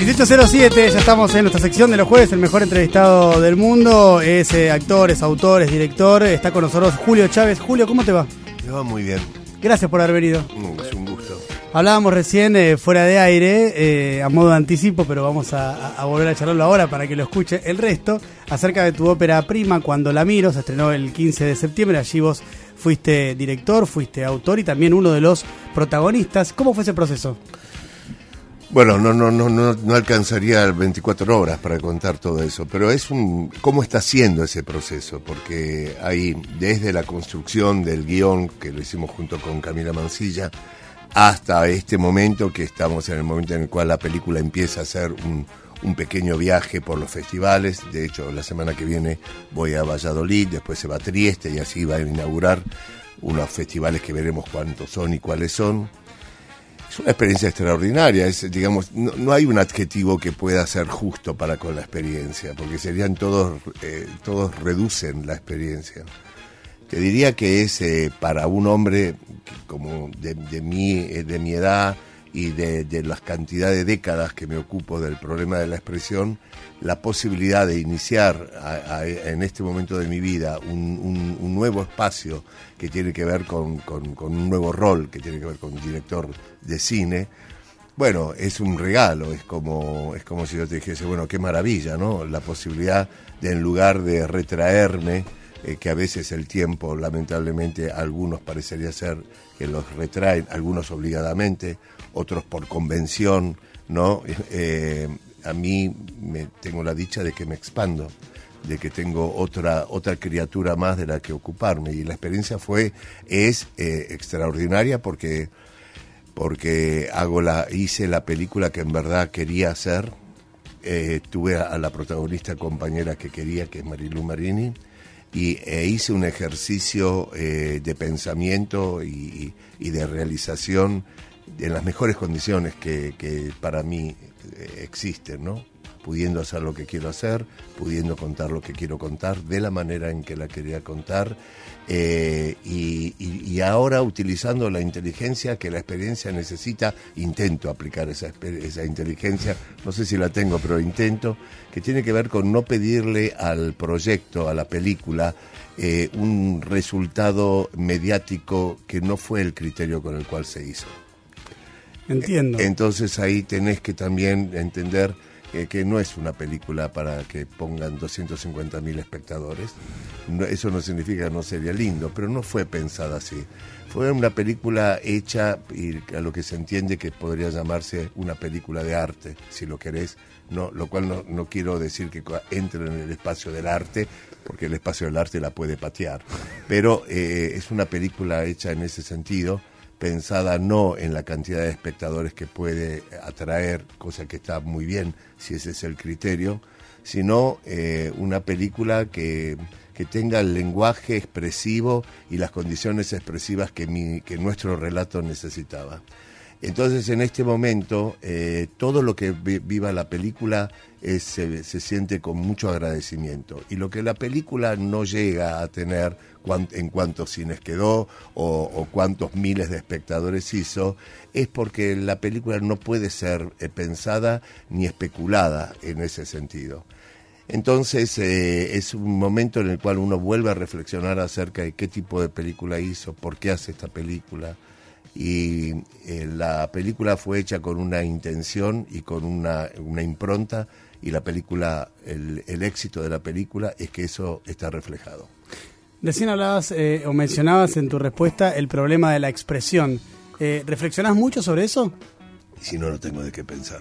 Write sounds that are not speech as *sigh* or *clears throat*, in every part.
1807, ya estamos en nuestra sección de los jueves, el mejor entrevistado del mundo, es eh, actor, es autor, es director, está con nosotros Julio Chávez. Julio, ¿cómo te va? Me va muy bien. Gracias por haber venido. Es un gusto. Hablábamos recién eh, fuera de aire, eh, a modo de anticipo, pero vamos a, a, volver a charlarlo ahora para que lo escuche el resto, acerca de tu ópera prima, Cuando la miro, se estrenó el 15 de septiembre, allí vos fuiste director, fuiste autor y también uno de los protagonistas. ¿Cómo fue ese proceso? Bueno, no, no, no, no, no alcanzaría 24 horas para contar todo eso, pero es un, cómo está siendo ese proceso, porque hay desde la construcción del guion, que lo hicimos junto con Camila Mancilla, hasta este momento que estamos en el momento en el cual la película empieza a hacer un, un pequeño viaje por los festivales. De hecho, la semana que viene voy a Valladolid, después se va a Trieste y así va a inaugurar unos festivales que veremos cuántos son y cuáles son es una experiencia extraordinaria. Es, digamos, no, hay un adjetivo que pueda ser justo para con la experiencia, porque serían todos, eh, todos reducen la experiencia. Te diría que es eh, para un hombre como de, de, mi, eh, de mi edad y de, de las cantidades de décadas que me ocupo del problema de la expresión, la posibilidad de iniciar en este momento de mi vida un, un, nuevo espacio que tiene que ver con, con, un nuevo rol, que tiene que ver con director de cine, bueno, es un regalo, es como, es como si yo te dijese, bueno, qué maravilla, ¿no? La posibilidad de en lugar de retraerme, eh, que a veces el tiempo, lamentablemente, algunos parecería ser que los retraen, algunos obligadamente, otros por convención, ¿no? Eh, a mí me, tengo la dicha de que me expando, de que tengo otra, otra criatura más de la que ocuparme. Y la experiencia fue, es eh, extraordinaria porque, porque hago la, hice la película que en verdad quería hacer. Eh, tuve a, la protagonista compañera que quería, que es Marilu Marini, y e hice un ejercicio de pensamiento y, de realización en las mejores condiciones que, que para mí eh, existen, ¿no? Pudiendo hacer lo que quiero hacer, pudiendo contar lo que quiero contar, de la manera en que la quería contar, eh, y, ahora utilizando la inteligencia que la experiencia necesita, intento aplicar esa, esa inteligencia, no sé si la tengo, pero intento, que tiene que ver con no pedirle al proyecto, a la película, eh, un resultado mediático que no fue el criterio con el cual se hizo. Entiendo. Entonces ahí tenés que también entender que no es una película para que pongan 250 mil espectadores. eso no significa que no sería lindo, pero no fue pensada así. Fue una película hecha y a lo que se entiende que podría llamarse una película de arte, si lo querés. No, lo cual no, no quiero decir que entre en el espacio del arte, porque el espacio del arte la puede patear. Pero eh, es una película hecha en ese sentido pensada no en la cantidad de espectadores que puede atraer, cosa que está muy bien si ese es el criterio, sino eh, una película que, que, tenga el lenguaje expresivo y las condiciones expresivas que, que nuestro relato necesitaba. Entonces, en este momento, eh, todo lo que viva la película se, siente con mucho agradecimiento. Y lo que la película no llega a tener en cuántos cines quedó o, cuántos miles de espectadores hizo, es porque la película no puede ser eh, pensada ni especulada en ese sentido. Entonces eh, es un momento en el cual uno vuelve a reflexionar acerca de qué tipo de película hizo, por qué hace esta película, y eh, la película fue hecha con una intención y con una, una impronta y la película, el, el, éxito de la película es que eso está reflejado. Recién hablabas eh, o mencionabas en tu respuesta el problema de la expresión. Eh, ¿Reflexionás mucho sobre eso? Si no, no tengo de qué pensar.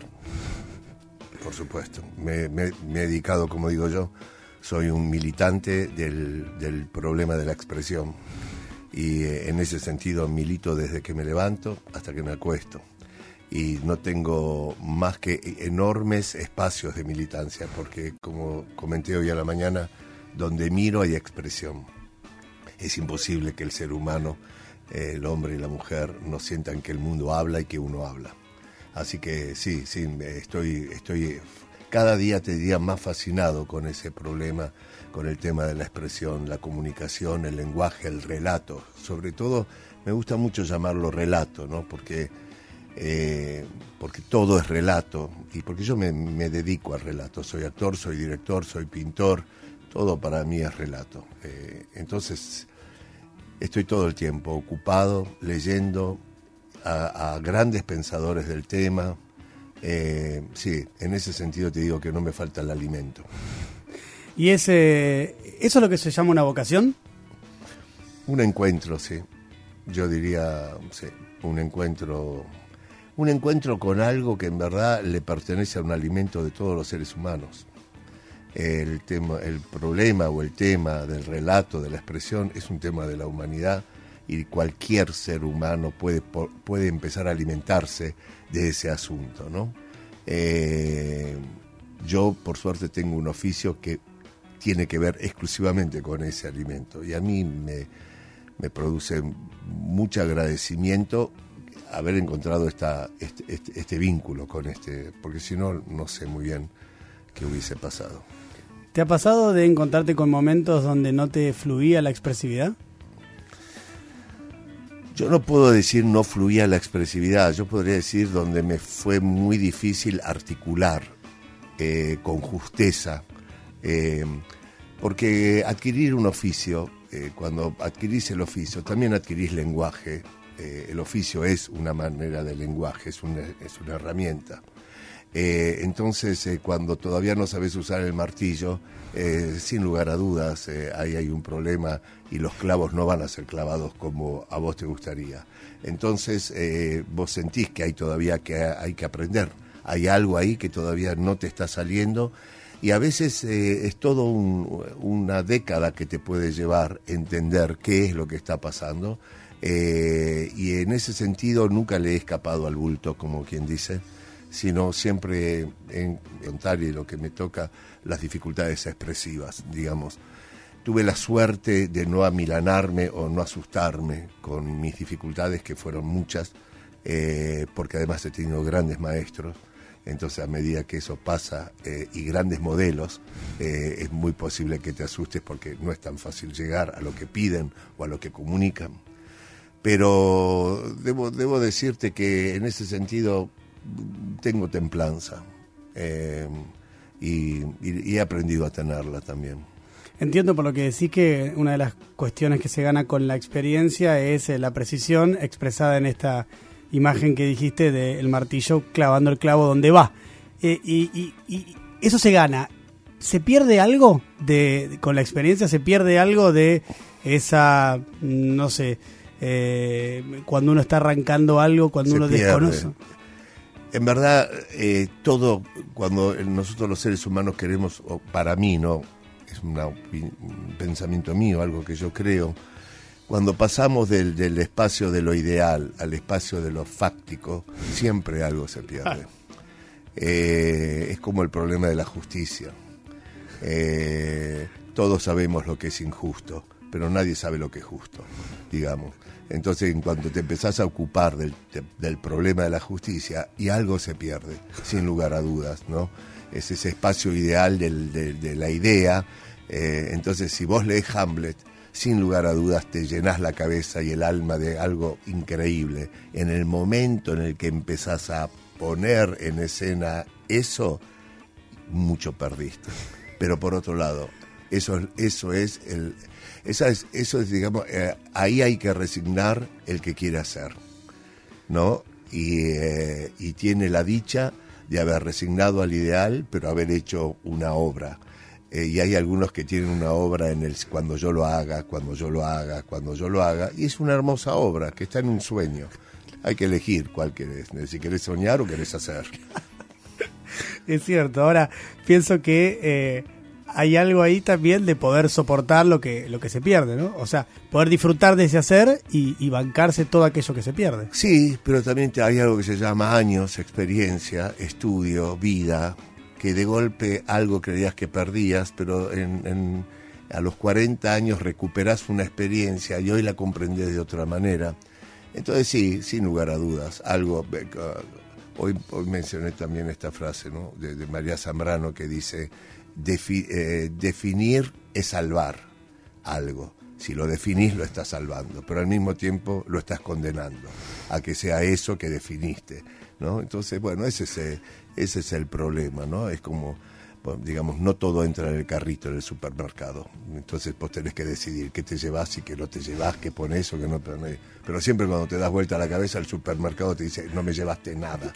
Por supuesto. Me, me, me he dedicado, como digo yo, soy un militante del, del problema de la expresión y eh, en ese sentido milito desde que me levanto hasta que me acuesto. Y no tengo más que enormes espacios de militancia porque como comenté hoy a la mañana donde miro hay expresión. Es imposible que el ser humano eh, el hombre y la mujer no sientan que el mundo habla y que uno habla. Así que sí sí estoy estoy cada día te diría más fascinado con ese problema con el tema de la expresión, la comunicación, el lenguaje, el relato. Sobre todo me gusta mucho llamarlo relato, ¿no? Porque eh, porque todo es relato, y porque yo me, dedico al relato, soy actor, soy director, soy pintor, todo para mí es relato. Eh, entonces, estoy todo el tiempo ocupado, leyendo a, grandes pensadores del tema. Eh, sí, en ese sentido te digo que no me falta el alimento. ¿Y ese, eso es lo que se llama una vocación? Un encuentro, sí. Yo diría, sí, un encuentro un encuentro con algo que en verdad le pertenece a un alimento de todos los seres humanos. El, tema, el problema o el tema del relato, de la expresión, es un tema de la humanidad y cualquier ser humano puede, puede empezar a alimentarse de ese asunto. ¿no? Eh, yo, por suerte, tengo un oficio que tiene que ver exclusivamente con ese alimento y a mí me, me produce mucho agradecimiento haber encontrado esta, este, este, este, vínculo con este, porque si no, no sé muy bien qué hubiese pasado. ¿Te ha pasado de encontrarte con momentos donde no te fluía la expresividad? Yo no puedo decir no fluía la expresividad, yo podría decir donde me fue muy difícil articular eh, con justeza, eh, porque adquirir un oficio, eh, cuando adquirís el oficio, también adquirís lenguaje, eh, el oficio es una manera de lenguaje, es una, es una herramienta. Entonces, cuando todavía no sabes usar el martillo, sin lugar a dudas, ahí hay un problema y los clavos no van a ser clavados como a vos te gustaría. Entonces, vos sentís que hay todavía que hay que aprender. Hay algo ahí que todavía no te está saliendo y a veces es todo una década que te puede llevar a entender qué es lo que está pasando eh, y en ese sentido nunca le he escapado al bulto, como quien dice, sino siempre en contar y lo que me toca las dificultades expresivas, digamos. Tuve la suerte de no amilanarme o no asustarme con mis dificultades, que fueron muchas, eh, porque además he tenido grandes maestros. Entonces, a medida que eso pasa eh, y grandes modelos, es muy posible que te asustes porque no es tan fácil llegar a lo que piden o a lo que comunican pero debo, debo decirte que en ese sentido tengo templanza eh, y, he aprendido a tenerla también. Entiendo por lo que decís que una de las cuestiones que se gana con la experiencia es eh, la precisión expresada en esta imagen que dijiste del martillo clavando el clavo donde va. Eh, y, eso se gana. ¿Se pierde algo de, con la experiencia? ¿Se pierde algo de esa, no sé, eh, cuando uno está arrancando algo, cuando uno desconoce. En verdad, eh, todo, cuando nosotros los seres humanos queremos, o para mí, ¿no? Es un pensamiento mío, algo que yo creo. Cuando pasamos del, espacio de lo ideal al espacio de lo fáctico, siempre algo se pierde. Eh, es como el problema de la justicia. todos sabemos lo que es injusto, pero nadie sabe lo que es justo, digamos. Entonces, en cuanto te empezás a ocupar del, problema de la justicia, y algo se pierde, sin lugar a dudas, ¿no? Es ese espacio ideal de, la idea. Eh, entonces, si vos lees Hamlet, sin lugar a dudas te llenás la cabeza y el alma de algo increíble. En el momento en el que empezás a poner en escena eso, mucho perdiste. Pero por otro lado, eso, eso es el, esa es, eso es, digamos, eh, ahí hay que resignar el que quiere hacer, ¿no? Y, eh, y tiene la dicha de haber resignado al ideal, pero haber hecho una obra. Eh, y hay algunos que tienen una obra en el cuando yo lo haga, cuando yo lo haga, cuando yo lo haga, y es una hermosa obra que está en un sueño. Hay que elegir cuál querés, si querés soñar o querés hacer. *laughs* es cierto, ahora pienso que hay algo ahí también de poder soportar lo que, lo que se pierde, ¿no? O sea, poder disfrutar de ese hacer y, bancarse todo aquello que se pierde. Sí, pero también hay algo que se llama años, experiencia, estudio, vida, que de golpe algo creías que perdías, pero en, a los 40 años recuperas una experiencia y hoy la comprendes de otra manera. Entonces sí, sin lugar a dudas, algo... Eh, hoy, hoy mencioné también esta frase ¿no? de María Zambrano que dice eh, definir es salvar algo, Si lo definís, lo estás salvando, pero al mismo tiempo lo estás condenando a que sea eso que definiste, ¿no? Entonces, bueno, ese es, eh, ese es el problema, ¿no? Es como digamos, no todo entra en el carrito del supermercado. Entonces vos tenés que decidir qué te llevas y qué no te llevas, qué pones o qué no pones. Pero siempre cuando te das vuelta a la cabeza, el supermercado te dice, no me llevaste nada.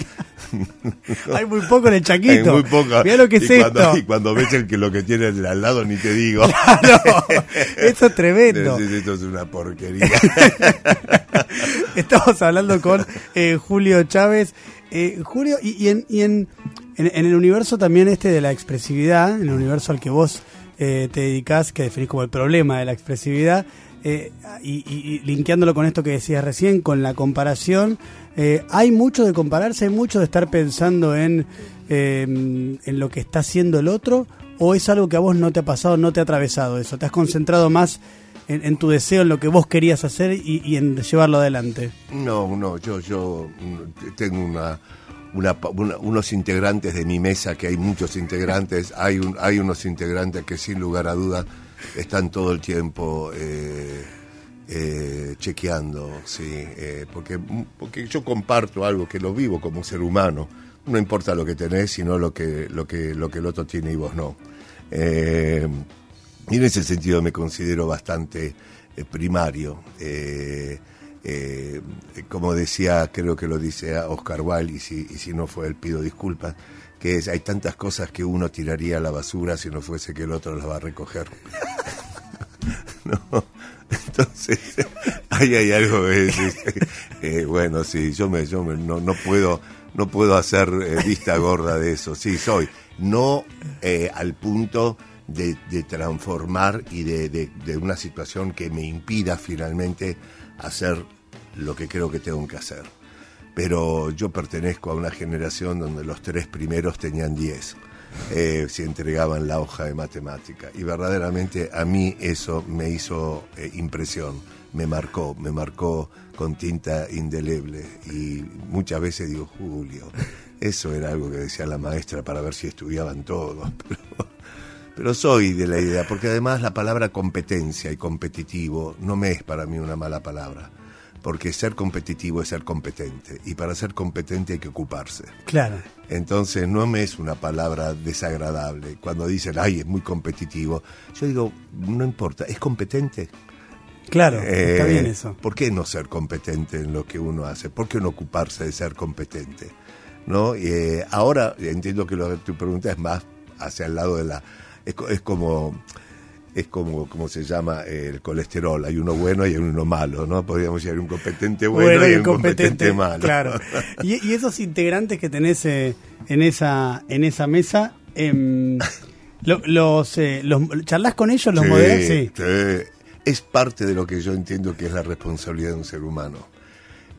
*laughs* Hay muy poco en el chaquito. Hay muy poco. Mira lo que es y cuando, esto. Y cuando ves el que lo que tiene al lado, ni te digo. *laughs* Claro, *laughs* eso es tremendo. Esto es una porquería. Estamos hablando con eh, Julio Chávez. Eh, Julio, y, y en, y en en, el universo también este de la expresividad, en el universo al que vos eh, te dedicás, que definís como el problema de la expresividad, eh, y, y, linkeándolo con esto que decías recién, con la comparación, eh, hay mucho de compararse, hay mucho de estar pensando en, en lo que está haciendo el otro, o es algo que a vos no te ha pasado, no te ha atravesado eso, te has concentrado más en, en tu deseo, en lo que vos querías hacer y, y en llevarlo adelante. No, no, yo, yo tengo una una, unos integrantes de mi mesa, que hay muchos integrantes, *laughs* hay, un, hay unos integrantes que sin lugar a dudas están todo el tiempo eh, eh, chequeando, sí, eh, porque, porque yo comparto algo que lo vivo como ser humano, no importa lo que tenés, sino lo que, lo que, lo que el otro tiene y vos no. y en ese sentido me considero bastante primario. Eh, como decía, creo que lo dice Oscar Wilde, y si, y si no fue él, pido disculpas, que es, hay tantas cosas que uno tiraría a la basura si no fuese que el otro las va a recoger. *laughs* no, entonces, *laughs* ahí hay algo *laughs* eh, bueno, sí, yo, me, yo me, no, no, puedo, no puedo hacer eh, vista gorda de eso, sí, soy, no eh, al punto... De, de, transformar y de, de, de, una situación que me impida finalmente hacer lo que creo que tengo que hacer. Pero yo pertenezco a una generación donde los tres primeros tenían diez. Eh, si entregaban la hoja de matemática. Y verdaderamente a mí eso me hizo eh, impresión, me marcó, me marcó con tinta indeleble. Y muchas veces digo, Julio, eso era algo que decía la maestra para ver si estudiaban todos. *laughs* Pero, pero soy de la idea, porque además la palabra competencia y competitivo no me es para mí una mala palabra porque ser competitivo es ser competente y para ser competente hay que ocuparse. Claro. Entonces no me es una palabra desagradable. Cuando dicen, ay, es muy competitivo, yo digo, no importa, es competente. Claro, está bien eso. ¿Por qué no ser competente en lo que uno hace? ¿Por qué no ocuparse de ser competente? ¿No? Eh, ahora entiendo que lo que tu pregunta es más hacia el lado de la... es como es como, como se llama el colesterol, hay uno bueno y hay uno malo, ¿no? Podríamos decir un competente bueno, y un competente, malo. Claro. *laughs* y, esos integrantes que tenés eh, en esa en esa mesa, eh, los, eh, los charlas con ellos, los sí, Sí. Es parte de lo que yo entiendo que es la responsabilidad de un ser humano.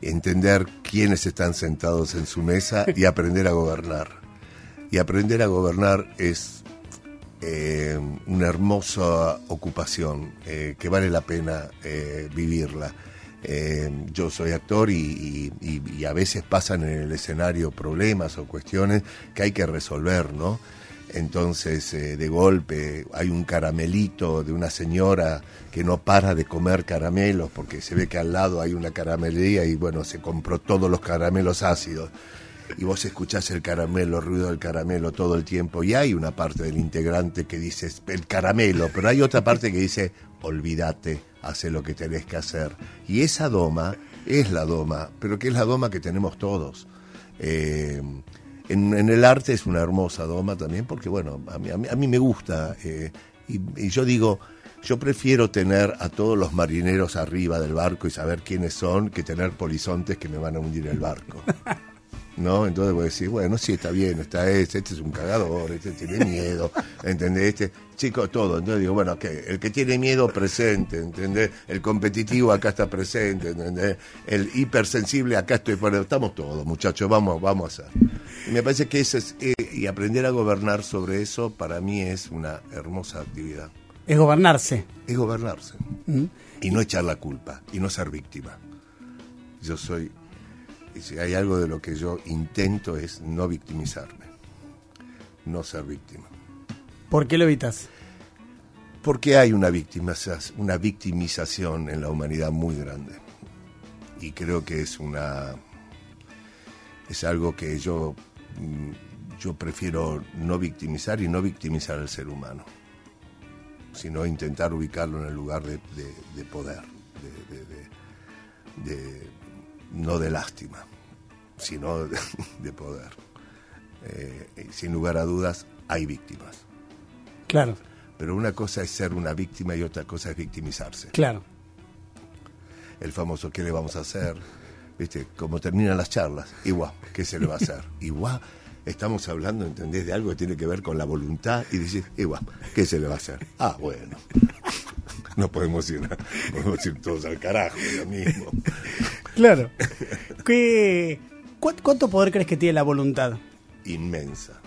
Entender quiénes están sentados en su mesa y aprender a gobernar. Y aprender a gobernar es eh, una hermosa ocupación eh, que vale la pena eh, vivirla. yo soy actor y, a veces pasan en el escenario problemas o cuestiones que hay que resolver, ¿no? Entonces, de golpe, hay un caramelito de una señora que no para de comer caramelos porque se ve que al lado hay una caramelería y, bueno, se compró todos los caramelos ácidos y vos escuchás el caramelo, el ruido del caramelo todo el tiempo, y hay una parte del integrante que dice el caramelo, pero hay otra parte que dice olvídate, hace lo que tenés que hacer. Y esa doma es la doma, pero que es la doma que tenemos todos. Eh, en, el arte es una hermosa doma también, porque bueno, a mí, a mí, me gusta, eh, y, y yo digo, yo prefiero tener a todos los marineros arriba del barco y saber quiénes son que tener polizontes que me van a hundir el barco. *laughs* ¿no? Entonces vos decís, bueno, sí, está bien, está este, este es un cagador, este tiene miedo, ¿entendés? Este, chico, todo. Entonces digo, bueno, que el que tiene miedo presente, ¿entendés? El competitivo acá está presente, ¿entendés? El hipersensible acá estoy, bueno, estamos todos, muchachos, vamos, vamos a hacer. Y me parece que eso es, eh, y aprender a gobernar sobre eso para mí es una hermosa actividad. Es gobernarse. Es gobernarse. Mm. Y no echar la culpa, y no ser víctima. Yo soy si hay algo de lo que yo intento es no victimizarme, no ser víctima. ¿Por qué lo evitas? Porque hay una, una victimización en la humanidad muy grande. Y creo que es una. es algo que yo. Mm, yo prefiero no victimizar y no victimizar al ser humano, sino intentar ubicarlo en el lugar de, poder, de, no de lástima, sino de, *laughs* poder. Eh, sin lugar a dudas, hay víctimas. Claro. Pero una cosa es ser una víctima y otra cosa es victimizarse. Claro. El famoso ¿qué le vamos a hacer? ¿Viste? Como terminan las charlas. Igual, ¿qué se le va a hacer? *laughs* Igual, estamos hablando, ¿entendés? De algo que tiene que ver con la voluntad y decir, igual, ¿qué se le va a hacer? Ah, bueno. No podemos ir, *laughs* podemos ir todos al carajo ya mismo. *laughs* Claro. ¿Qué, ¿Cuánto poder crees que tiene la voluntad? Inmensa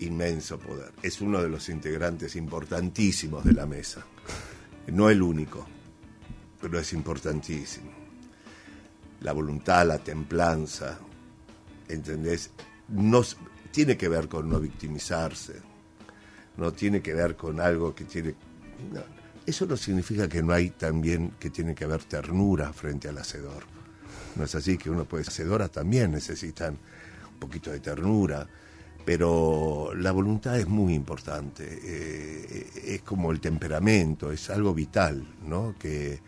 inmenso poder. Es uno de los integrantes importantísimos de la mesa. No el único, pero es importantísimo. La voluntad, la templanza, ¿entendés? No, tiene que ver con no victimizarse, no tiene que ver con algo que tiene... eso no significa que no hay también que tiene que haber ternura frente al hacedor. No es así que uno puede... Hacedoras también necesitan un poquito de ternura, pero la voluntad es muy importante, eh, es como el temperamento, es algo vital, ¿no? Que,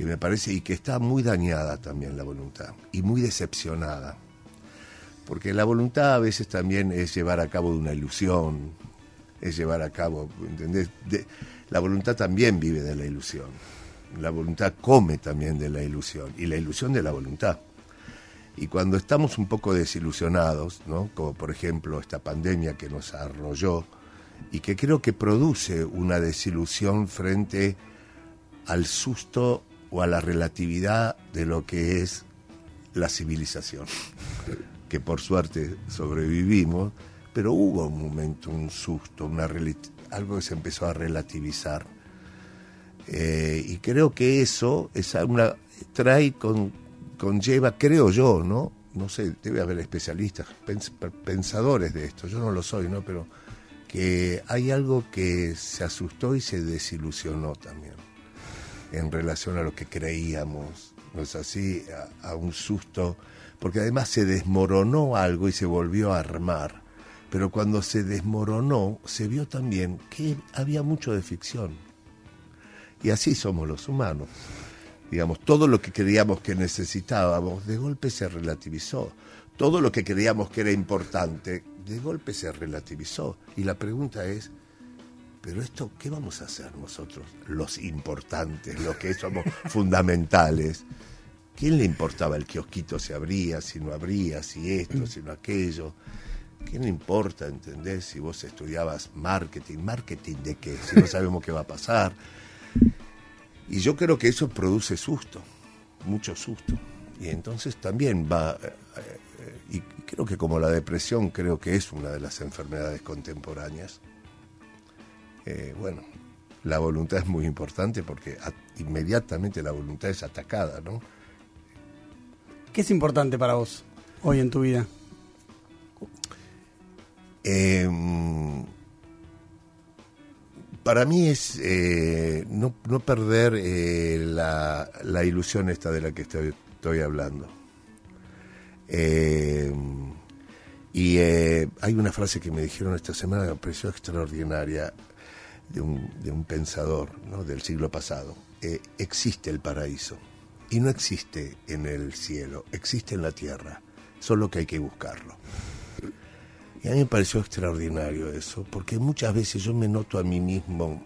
me parece y que está muy dañada también la voluntad y muy decepcionada. Porque la voluntad a veces también es llevar a cabo una ilusión, es llevar a cabo, ¿entendés? La voluntad también vive de la ilusión, la voluntad come también de la ilusión y la ilusión de la voluntad. Y cuando estamos un poco desilusionados, ¿no? como por ejemplo esta pandemia que nos arrolló y que creo que produce una desilusión frente al susto o a la relatividad de lo que es la civilización, que por suerte sobrevivimos, pero hubo un momento, un susto, una algo que se empezó a relativizar. Eh, y creo que eso es una, trae con, conlleva, creo yo, ¿no? No sé, debe haber especialistas, pensadores de esto, yo no lo soy, ¿no? Pero que hay algo que se asustó y se desilusionó también en relación a lo que creíamos, ¿no es así? A, un susto, porque además se desmoronó algo y se volvió a armar, pero cuando se desmoronó se vio también que había mucho de ficción. Y así somos los humanos digamos, todo lo que creíamos que necesitábamos, de golpe se relativizó. Todo lo que creíamos que era importante, de golpe se relativizó. Y la pregunta es, pero esto, ¿qué vamos a hacer nosotros, los importantes, los que somos *laughs* fundamentales? ¿Quién le importaba el kiosquito si abría, si no abría, si esto, *clears throat* si no aquello? ¿Quién le importa, entendés? Si vos estudiabas marketing, marketing de qué, si no sabemos qué va a pasar. Y yo creo que eso produce susto, mucho susto. Y entonces también va, eh, eh, y creo que como la depresión creo que es una de las enfermedades contemporáneas, eh, bueno, la voluntad es muy importante porque inmediatamente la voluntad es atacada, ¿no? ¿Qué es importante para vos hoy en tu vida? Eh, para mí es eh, no, perder eh, la, ilusión esta de la que estoy, hablando. Eh, y hay una frase que me dijeron esta semana que me pareció extraordinaria de un, de un pensador del siglo pasado. existe el paraíso y no existe en el cielo, existe en la tierra, solo que hay que buscarlo. Y a mí me pareció extraordinario eso, porque muchas veces yo me noto a mí mismo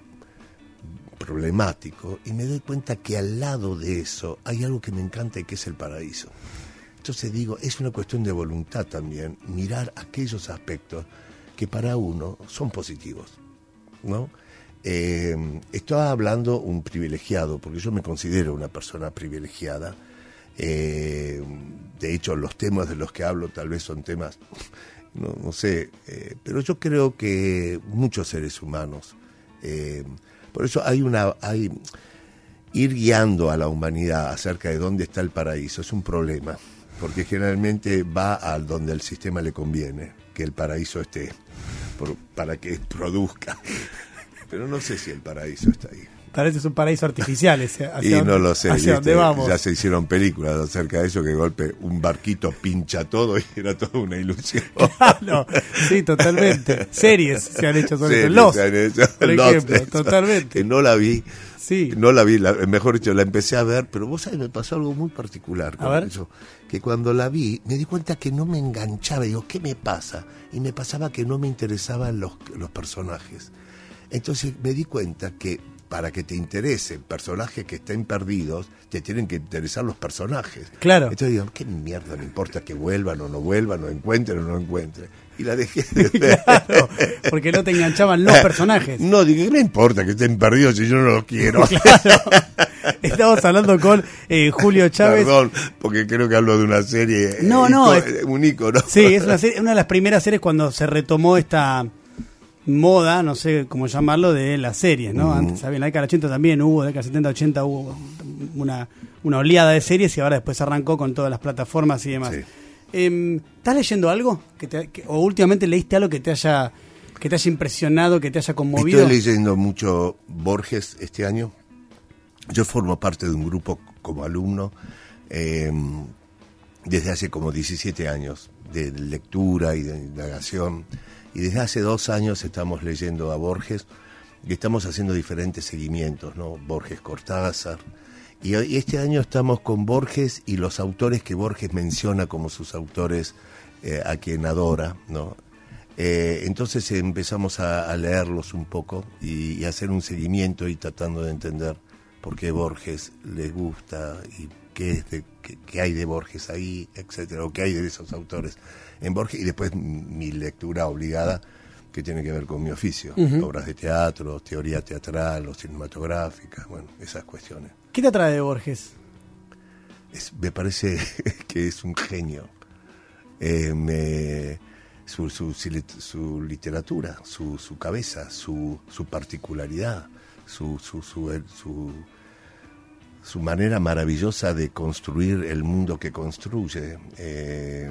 problemático y me doy cuenta que al lado de eso hay algo que me encanta y que es el paraíso. Entonces digo, es una cuestión de voluntad también, mirar aquellos aspectos que para uno son positivos, ¿no? Eh, estaba hablando un privilegiado, porque yo me considero una persona privilegiada. Eh, de hecho, los temas de los que hablo tal vez son temas no, no sé, eh, pero yo creo que muchos seres humanos, eh, por eso hay una, hay, ir guiando a la humanidad acerca de dónde está el paraíso es un problema, porque generalmente va al donde el sistema le conviene, que el paraíso esté, para que produzca. *laughs* Pero no sé si el paraíso está ahí. Parece es un paraíso artificial ese. *laughs* Y no lo sé. ¿Hacia. Ya se hicieron películas acerca de eso, que golpe un barquito pincha todo y era toda una ilusión. *laughs* Claro, sí, totalmente. Series se han hecho sobre Series. Lost, se han hecho. por Lost, ejemplo, eso. totalmente. Que no la vi. Sí. No la vi, la- mejor dicho, la empecé a ver, pero vos sabés, me pasó algo muy particular con A ver. eso. Que cuando la vi, me di cuenta que no me enganchaba. Digo, ¿qué me pasa? Y me pasaba que no me interesaban los, los personajes. Entonces me di cuenta que para que te interesen personajes que estén perdidos, te tienen que interesar los personajes. Claro. Entonces digo, ¿qué mierda me importa que vuelvan o no vuelvan, o encuentren o no encuentren? Y la dejé de *laughs* ver. Claro, porque no te enganchaban los personajes. No, dije, ¿qué me importa que estén perdidos si yo no los quiero? *laughs* Estamos hablando con eh, Julio Chávez. Perdón, porque creo que hablo de una serie. No, eh, no, es- un ícono. Sí, es una, serie- una de las primeras series cuando se retomó esta moda, no sé cómo llamarlo, de las series, ¿no? Antes había en la década del 80 también hubo, década del 70, 80 hubo una, una oleada de series y ahora después arrancó con todas las plataformas y demás. Sí. Em, ¿Estás leyendo algo? Que te- que- ¿O últimamente leíste algo que te haya que te haya impresionado, que te haya conmovido? Estoy leyendo mucho Borges este año. Yo formo parte de un grupo como alumno eh, desde hace como 17 años de lectura y de indagación. Y desde hace dos años estamos leyendo a Borges y estamos haciendo diferentes seguimientos, ¿no? Borges Cortázar. Y, este año estamos con Borges y los autores que Borges menciona como sus autores eh, a quien adora, ¿no? Eh, entonces empezamos a, leerlos un poco y, hacer un seguimiento y tratando de entender por qué Borges le gusta y qué, es de, qué, qué hay de Borges ahí, etcétera, o qué hay de esos autores en Borges y después mi lectura obligada que tiene que ver con mi oficio, obras de teatro, teoría teatral o cinematográfica, bueno, esas cuestiones. ¿Qué te atrae de Borges? Es- me parece *laughs* que es un genio. Eh, me- su, su, literatura, su, su cabeza, su, su particularidad, su, su, su, su, su manera maravillosa de construir el mundo que construye. eh,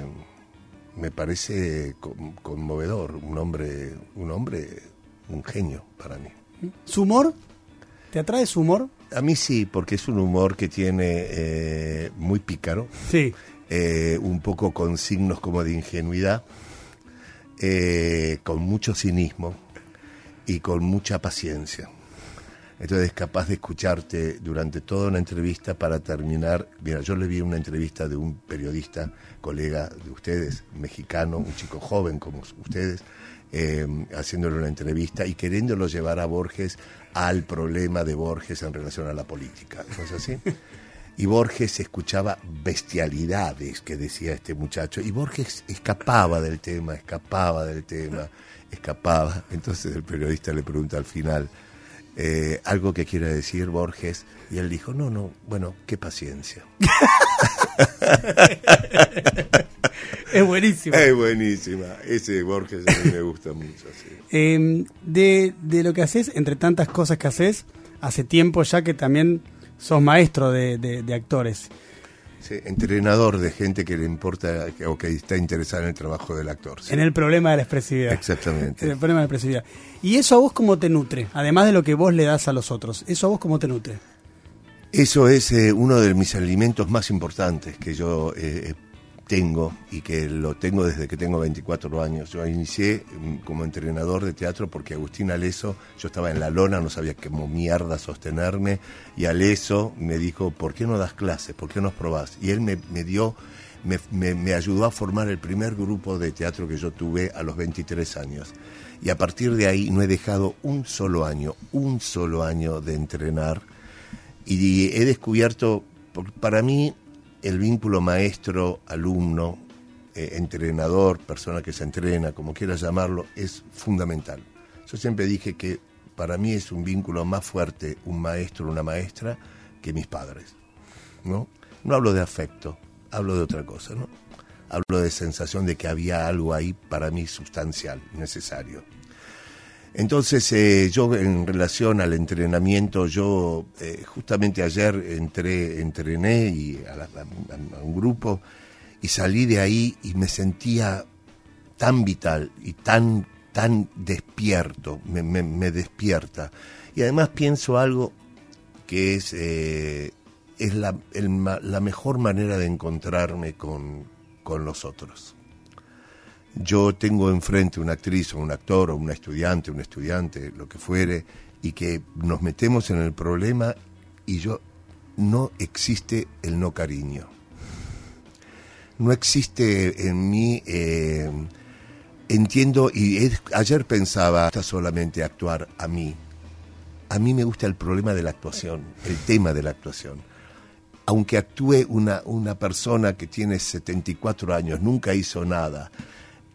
me parece con- conmovedor, un hombre, un hombre, un genio para mí. ¿Su humor? ¿Te atrae su humor? A mí sí, porque es un humor que tiene eh, muy pícaro, Sí. eh, un poco con signos como de ingenuidad, eh, con mucho cinismo y con mucha paciencia. Entonces es capaz de escucharte durante toda una entrevista para terminar. Mira, yo le vi una entrevista de un periodista, colega de ustedes, mexicano, un chico joven como ustedes, eh, haciéndole una entrevista y queriéndolo llevar a Borges al problema de Borges en relación a la política. ¿No es así? Y Borges escuchaba bestialidades que decía este muchacho. Y Borges escapaba del tema, escapaba del tema, escapaba. Entonces el periodista le pregunta al final eh, algo que quiere decir Borges. Y él dijo, no, no, bueno, qué paciencia. *laughs* Es buenísimo. Es buenísima. Ese Borges a mí me gusta mucho. sí. Eh, de, de lo que haces, entre tantas cosas que haces, hace tiempo ya que también sos maestro de, de- de actores. Sí, entrenador de gente que le importa o que está interesada en el trabajo del actor. sí. En el problema de la expresividad. Exactamente. En el problema de la expresividad. ¿Y eso a vos cómo te nutre? Además de lo que vos le das a los otros. ¿Eso a vos cómo te nutre? Eso es eh, uno de mis alimentos más importantes que yo eh, tengo y que lo tengo desde que tengo 24 años. Yo inicié mm, como entrenador de teatro porque Agustín Aleso, yo estaba en la lona, no sabía cómo mierda sostenerme y Aleso me dijo, ¿por qué no das clases? ¿Por qué no probás? Y él me, me dio, me, me- me ayudó a formar el primer grupo de teatro que yo tuve a los 23 años. Y a partir de ahí no he dejado un solo año, un solo año de entrenar y he descubierto, para mí, el vínculo maestro-alumno, eh, entrenador, persona que se entrena, como quieras llamarlo, es fundamental. Yo siempre dije que para mí es un vínculo más fuerte un maestro o una maestra que mis padres. ¿no? no hablo de afecto, hablo de otra cosa. ¿no? Hablo de sensación de que había algo ahí para mí sustancial, necesario. Entonces, eh, yo en relación al entrenamiento, yo eh, justamente ayer entré, entrené y a, la- un grupo y salí de ahí y me sentía tan vital y tan tan despierto, me, me, despierta. Y además pienso algo que es, eh, es la, la, mejor manera de encontrarme con, con los otros. Yo tengo enfrente una actriz o un actor o una estudiante, un estudiante, lo que fuere, y que nos metemos en el problema y yo no existe el no cariño. No existe en mí, eh, entiendo, y ayer pensaba, está solamente actuar a mí. A mí me gusta el problema de la actuación, el tema de la actuación. Aunque actúe una, una persona que tiene 74 años, nunca hizo nada,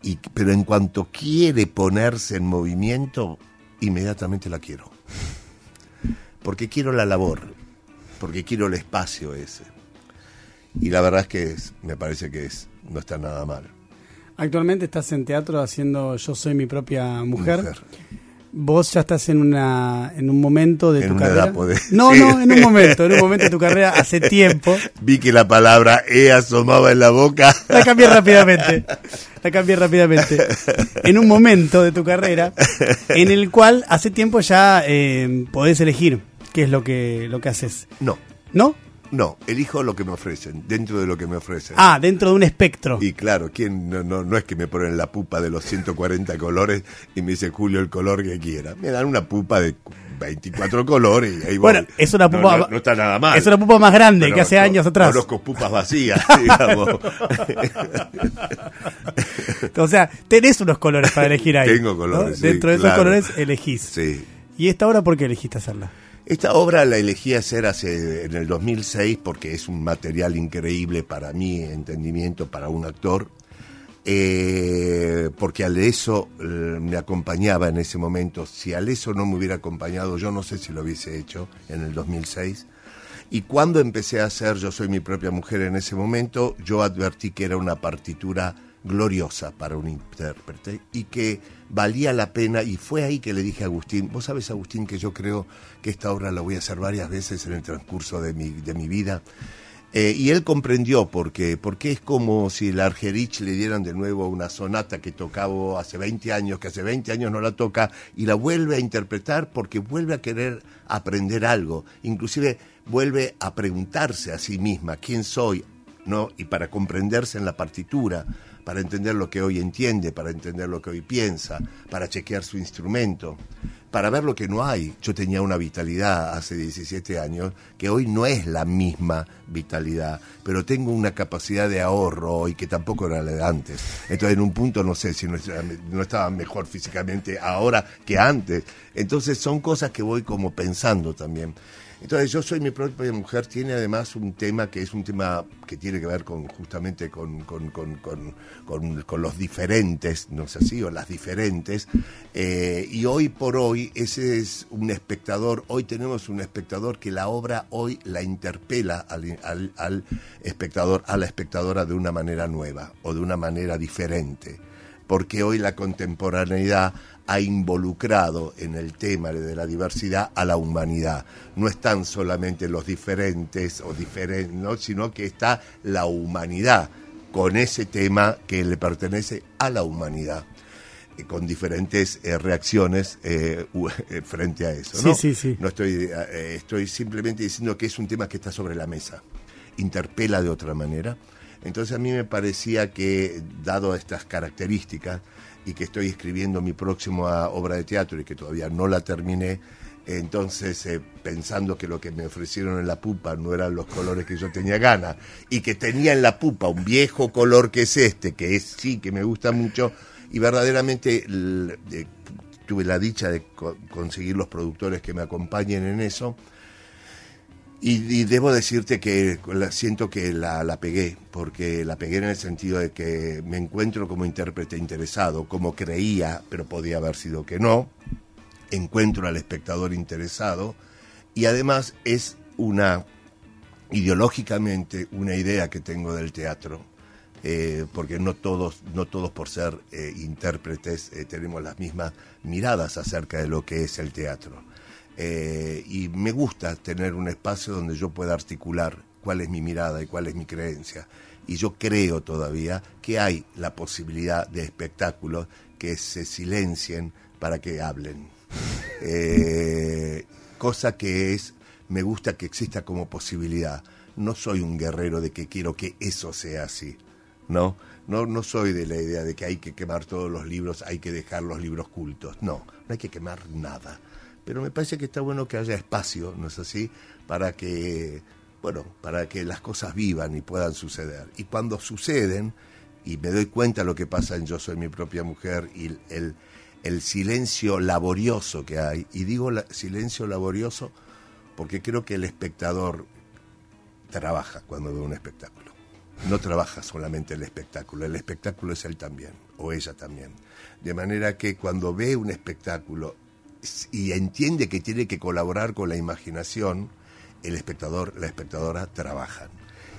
y, pero en cuanto quiere ponerse en movimiento, inmediatamente la quiero. Porque quiero la labor, porque quiero el espacio ese. Y la verdad es que me parece que es, no está nada mal. Actualmente estás en teatro haciendo Yo soy mi propia mujer. Vos ya estás en una en un momento de tu carrera. No, *laughs* no, en un momento, en un momento de tu carrera hace *laughs* tiempo. Vi que la palabra E asomaba en la boca. La cambié rápidamente. La cambié rápidamente. En un momento de tu carrera en el cual hace tiempo ya eh, podés elegir qué es lo que lo que haces. No. ¿No? No, elijo lo que me ofrecen, dentro de lo que me ofrecen. Ah, dentro de un espectro. Y claro, ¿quién no, no, no es que me ponen la pupa de los 140 colores y me dice Julio el color que quiera. Me dan una pupa de 24 colores y ahí Bueno, es una pupa. No, está nada mal. Es una pupa más grande que hace años atrás. Conozco pupas vacías, *laughs* digamos. *laughs* o sea, tenés unos colores para elegir ahí. Tengo colores. Dentro de esos colores elegís. Sí. ¿Y esta hora por qué elegiste hacerla? Esta obra la elegí hacer hace, en el 2006 porque es un material increíble para mi entendimiento, para un actor, eh, porque Aleso eh, me acompañaba en ese momento. Si Aleso no me hubiera acompañado, yo no sé si lo hubiese hecho en el 2006. Y cuando empecé a hacer Yo soy mi propia mujer en ese momento, yo advertí que era una partitura gloriosa para un intérprete y que valía la pena y fue ahí que le dije a Agustín, vos sabes Agustín que yo creo que esta obra la voy a hacer varias veces en el transcurso de mi, de mi vida. Eh, y él comprendió porque, porque es como si el Argerich le dieran de nuevo una sonata que tocaba hace 20 años, que hace 20 años no la toca, y la vuelve a interpretar porque vuelve a querer aprender algo. Inclusive vuelve a preguntarse a sí misma quién soy, ¿no? Y para comprenderse en la partitura para entender lo que hoy entiende, para entender lo que hoy piensa, para chequear su instrumento, para ver lo que no hay. Yo tenía una vitalidad hace 17 años que hoy no es la misma vitalidad, pero tengo una capacidad de ahorro hoy que tampoco era la de antes. Entonces en un punto no sé si no, no estaba mejor físicamente ahora que antes. Entonces son cosas que voy como pensando también. Entonces, yo soy mi propia mujer, tiene además un tema que es un tema que tiene que ver con justamente con, con, con, con los diferentes, no sé si, o las diferentes. Eh, y hoy por hoy, ese es un espectador, hoy tenemos un espectador que la obra hoy la interpela al, espectador, a la espectadora de una manera nueva o de una manera diferente. Porque hoy la contemporaneidad ha involucrado en el tema de la diversidad a la humanidad. No están solamente los diferentes o diferentes, sino que está la humanidad con ese tema que le pertenece a la humanidad eh, con diferentes eh, reacciones eh, *laughs* frente a eso. ¿no? Sí, sí, sí. No estoy, estoy simplemente diciendo que es un tema que está sobre la mesa, interpela de otra manera. Entonces a mí me parecía que, dado estas características, y que estoy escribiendo mi próxima obra de teatro y que todavía no la terminé, entonces eh, pensando que lo que me ofrecieron en la pupa no eran los colores que yo tenía ganas y que tenía en la pupa un viejo color que es este, que es sí, que me gusta mucho y verdaderamente tuve la dicha de conseguir los productores que me acompañen en eso y, debo decirte que siento que la, la, pegué, porque la pegué en el sentido de que me encuentro como intérprete interesado, como creía, pero podía haber sido que no. Encuentro al espectador interesado y además es una, ideológicamente, una idea que tengo del teatro. Eh, porque no todos, no todos por ser eh, intérpretes eh, tenemos las mismas miradas acerca de lo que es el teatro. Eh, y me gusta tener un espacio donde yo pueda articular cuál es mi mirada y cuál es mi creencia. Y yo creo todavía que hay la posibilidad de espectáculos que se silencien para que hablen. *laughs* Eh, cosa que es, me gusta que exista como posibilidad. No soy un guerrero de que quiero que eso sea así, ¿no? No, no soy de la idea de que hay que quemar todos los libros, hay que dejar los libros cultos. No, no hay que quemar nada. Pero me parece que está bueno que haya espacio, ¿no es así? Para que, bueno, para que las cosas vivan y puedan suceder. Y cuando suceden, y me doy cuenta de lo que pasa en Yo soy mi propia mujer y el, el silencio laborioso que hay, y digo silencio laborioso porque creo que el espectador trabaja cuando ve un espectáculo no trabaja solamente el espectáculo, el espectáculo es él también, o ella también. De manera que cuando ve un espectáculo y entiende que tiene que colaborar con la imaginación, el espectador, la espectadora trabajan.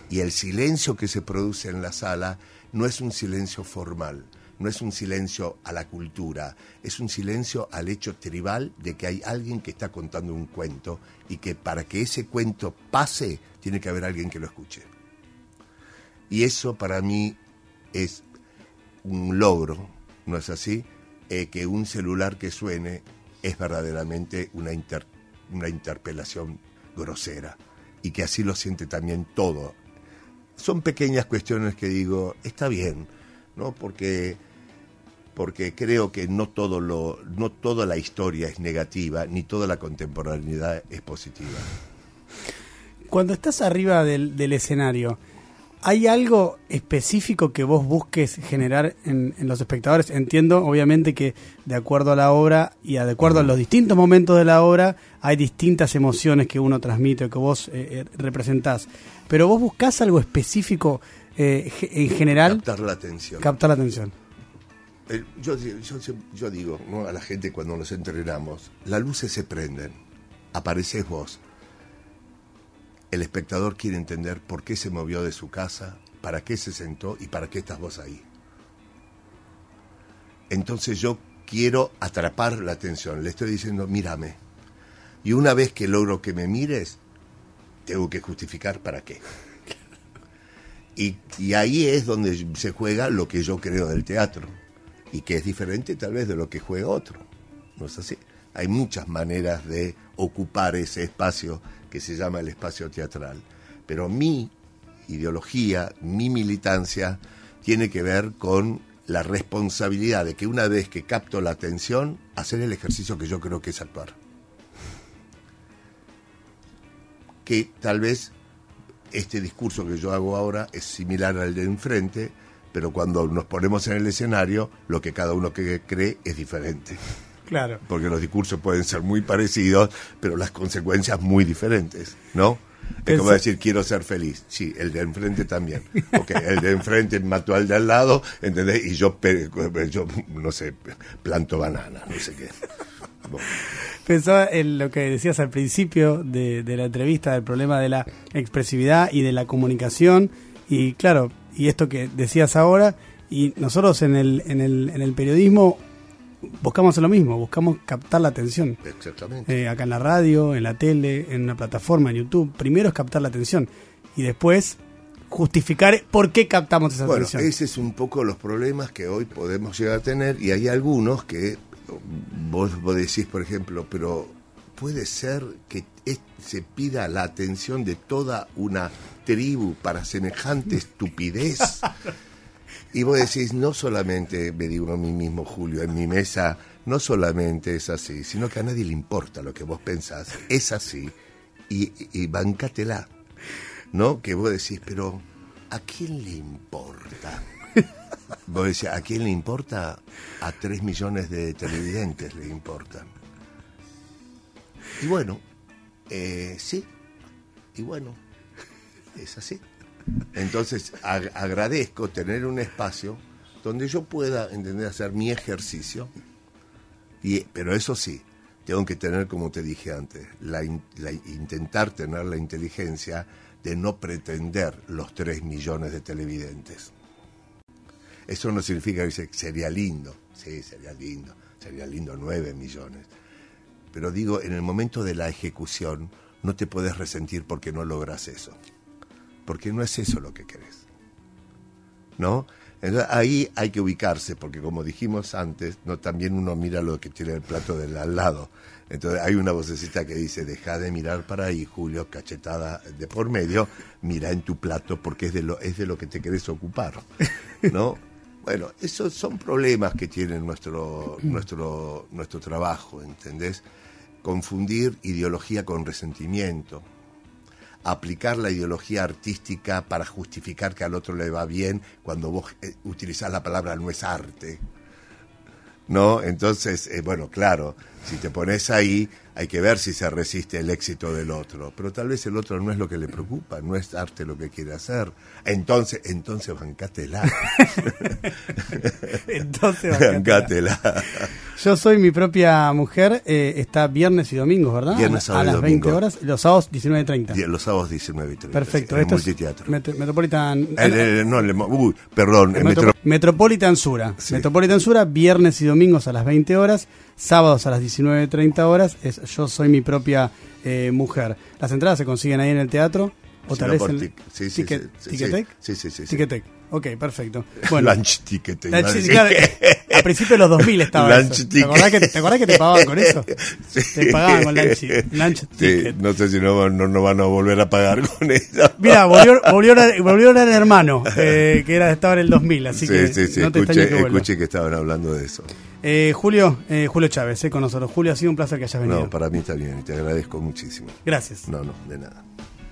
Y el silencio que se produce en la sala no es un silencio formal, no es un silencio a la cultura, es un silencio al hecho tribal de que hay alguien que está contando un cuento y que para que ese cuento pase tiene que haber alguien que lo escuche. Y eso para mí es un logro, ¿no es así? Eh, que un celular que suene es verdaderamente una, una interpelación grosera y que así lo siente también todo. Son pequeñas cuestiones que digo, está bien, ¿no? Porque porque creo que no todo lo no toda la historia es negativa ni toda la contemporaneidad es positiva. Cuando estás arriba del escenario, ¿Hay algo específico que vos busques generar en, los espectadores? Entiendo, obviamente, que de acuerdo a la obra y de acuerdo a los distintos momentos de la obra, hay distintas emociones que uno transmite o que vos eh, eh, representás. Pero vos buscás algo específico eh, en general. Captar la atención. Captar la atención. yo, yo, digo a la gente cuando nos entrenamos, las luces se prenden, apareces vos el espectador quiere entender por qué se movió de su casa, para qué se sentó y para qué estás vos ahí. Entonces yo quiero atrapar la atención, le estoy diciendo, mírame. Y una vez que logro que me mires, tengo que justificar para qué. *laughs* Y, y, ahí es donde se juega lo que yo creo del teatro, y que es diferente tal vez de lo que juega otro. ¿No es así? Hay muchas maneras de ocupar ese espacio que se llama el espacio teatral. Pero mi ideología, mi militancia, tiene que ver con la responsabilidad de que una vez que capto la atención, hacer el ejercicio que yo creo que es actuar. Que tal vez este discurso que yo hago ahora es similar al de enfrente, pero cuando nos ponemos en el escenario, lo que cada uno cree es diferente. Claro. Porque los discursos pueden ser muy parecidos, pero las consecuencias muy diferentes, ¿no? Es como decir, quiero ser feliz. Sí, el de enfrente también. Porque el de enfrente mató al de al lado, ¿entendés? Y yo, yo no sé, planto banana, no sé qué. Pensaba en lo que decías al principio de, de la entrevista, del problema de la expresividad y de la comunicación. Y claro, y esto que decías ahora, y nosotros en el, en el, en el periodismo buscamos lo mismo, buscamos captar la atención. Exactamente. Eh, acá en la radio, en la tele, en una plataforma, en YouTube. Primero es captar la atención y después justificar por qué captamos esa bueno, atención. Ese es un poco los problemas que hoy podemos llegar a tener y hay algunos que vos, vos decís, por ejemplo, pero puede ser que se pida la atención de toda una tribu para semejante estupidez. *laughs* Y vos decís, no solamente, me digo a mí mismo, Julio, en mi mesa, no solamente es así, sino que a nadie le importa lo que vos pensás, es así, y, y bancátela, ¿no? Que vos decís, pero ¿a quién le importa? *laughs* Vos decís, ¿a quién le importa? A tres millones de televidentes le importan. Y bueno, eh, sí, y bueno, es así. Entonces agradezco tener un espacio donde yo pueda entender hacer mi ejercicio, y, pero eso sí, tengo que tener, como te dije antes, la, intentar tener la inteligencia de no pretender los 3 millones de televidentes. Eso no significa que sería lindo, sí, sería lindo, sería lindo 9 millones. Pero digo, en el momento de la ejecución no te puedes resentir porque no logras eso porque no es eso lo que querés. ¿No? Entonces, ahí hay que ubicarse, porque como dijimos antes, no también uno mira lo que tiene el plato del al lado. Entonces hay una vocecita que dice, deja de mirar para ahí, Julio, cachetada de por medio, mira en tu plato porque es de lo, es de lo que te querés ocupar. ¿No? *laughs* Bueno, esos son problemas que tiene nuestro, nuestro, nuestro trabajo, ¿entendés? Confundir ideología con resentimiento aplicar la ideología artística para justificar que al otro le va bien cuando vos eh, utilizás la palabra no es arte. ¿No? Entonces, eh, bueno, claro, si te pones ahí, hay que ver si se resiste el éxito del otro. Pero tal vez el otro no es lo que le preocupa, no es arte lo que quiere hacer. Entonces, entonces bancátela. *laughs* entonces bancátela. Yo soy mi propia mujer, eh, está viernes y domingos, ¿verdad? Viernes, a, las 20 horas, los sábados 19.30. Los sábados 19.30. Perfecto. esto multiteatro. Metropolitan... no, uy, perdón. Metropolitan Sura. Metropolitan Sura, viernes y domingos a las 20 horas sábados a las 19.30 horas es Yo Soy Mi Propia eh, Mujer. Las entradas se consiguen ahí en el teatro. O tal vez en sí, sí, ticket, sí, Sí, sí, sí. Ticketek. Ok, perfecto. *laughs* Bueno, Lunch ticket. a principios de los 2000 estaba lunch eso. ¿Te acordás, que, ¿Te acordás que te pagaban con eso? *laughs* Te pagaban con lunch, *laughs* lunch ticket. no sé si no, no, van a volver a pagar con eso. Mira, volvió, volvió, volvió un hermano, eh, que era, estaba en el 2000, así que sí, sí, no te escuché, que escuché que estaban hablando de eso. Eh, Julio, eh, Julio Chávez, eh, con nosotros. Julio, ha sido un placer que hayas venido. No, para mí está bien y te agradezco muchísimo. Gracias. No, no, de nada.